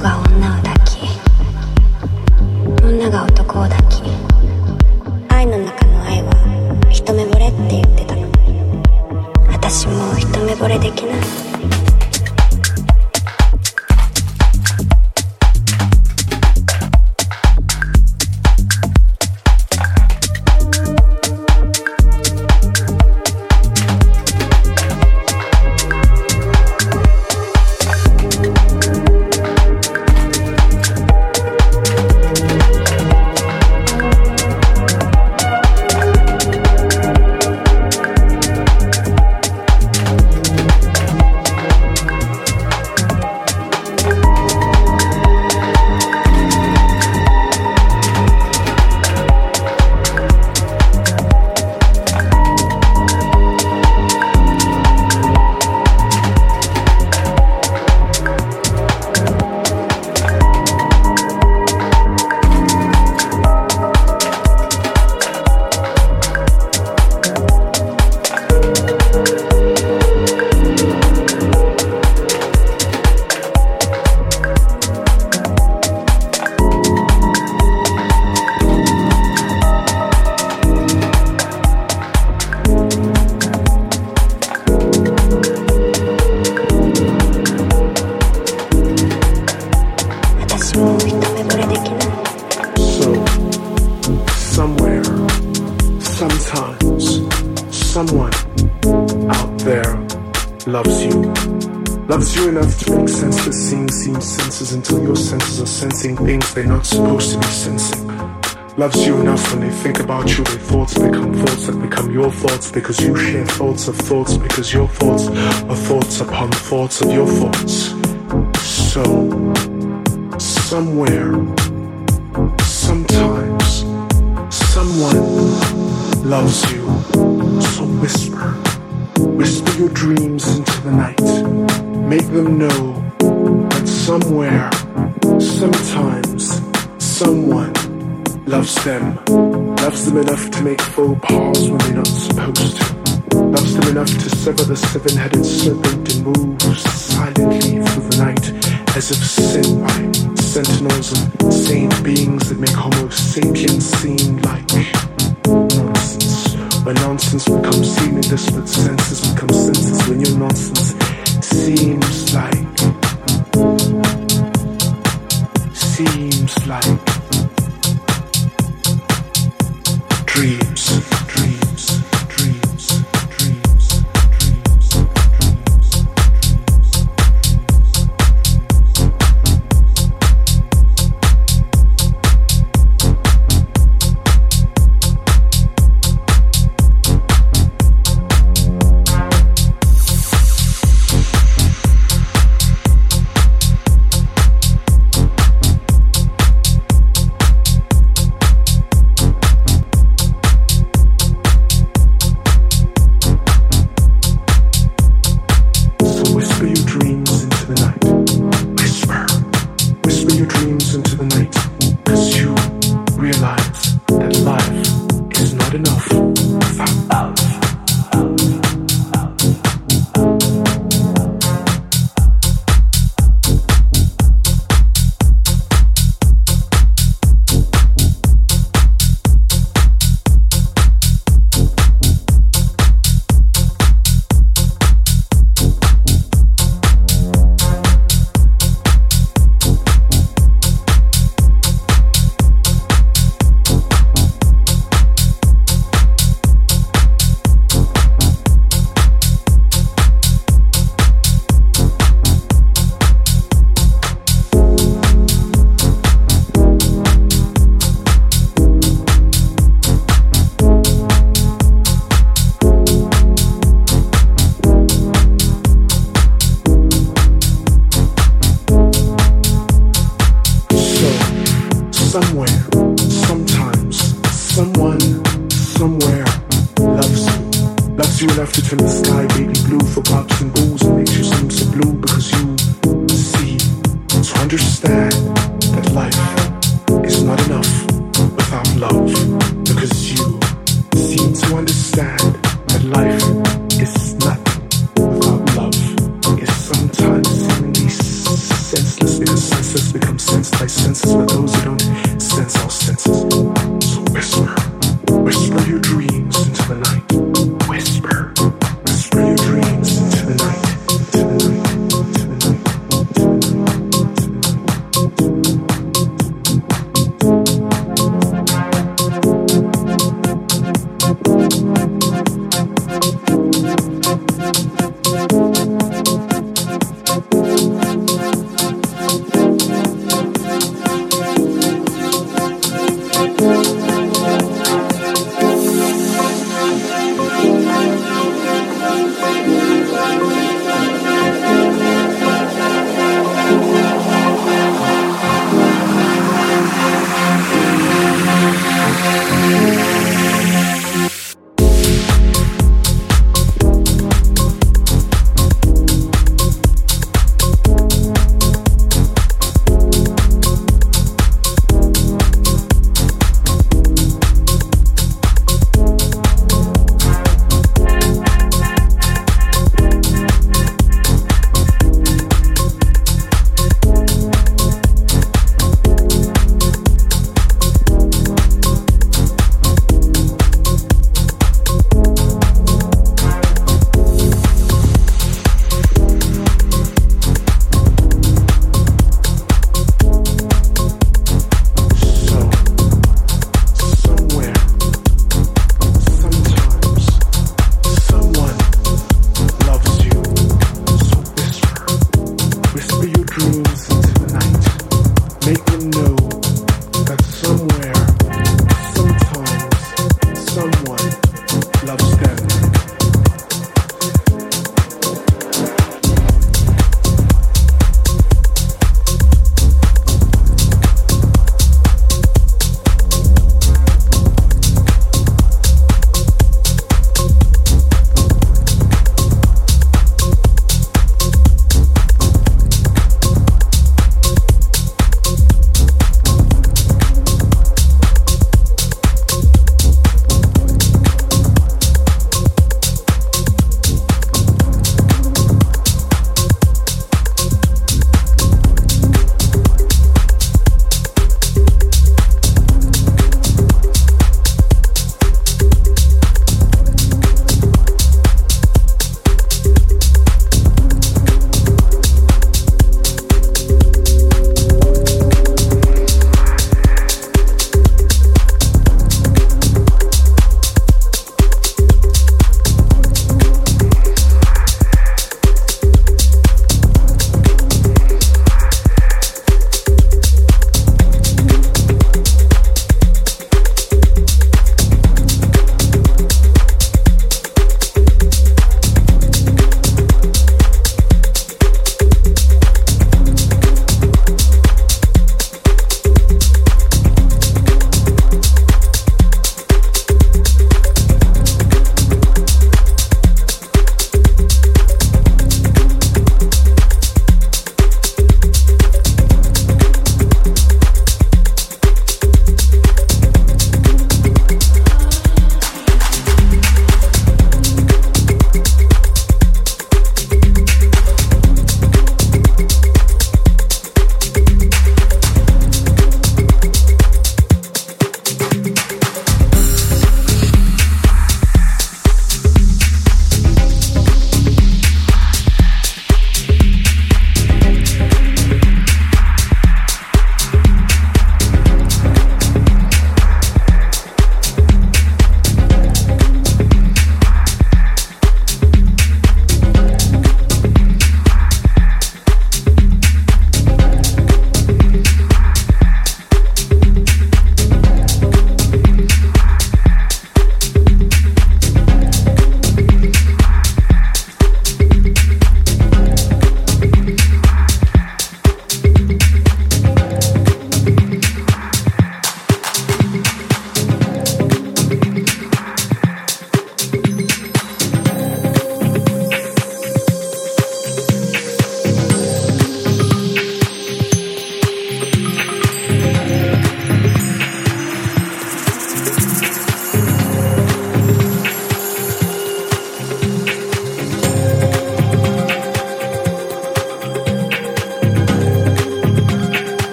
Vamos. thoughts of thoughts because your thoughts are thoughts upon thoughts of your thoughts. So, somewhere, sometimes, someone loves you. So whisper, whisper your dreams into the night. Make them know that somewhere, sometimes, someone loves them, loves them enough to make faux pas sever the seven-headed serpent and moves silently through the night as if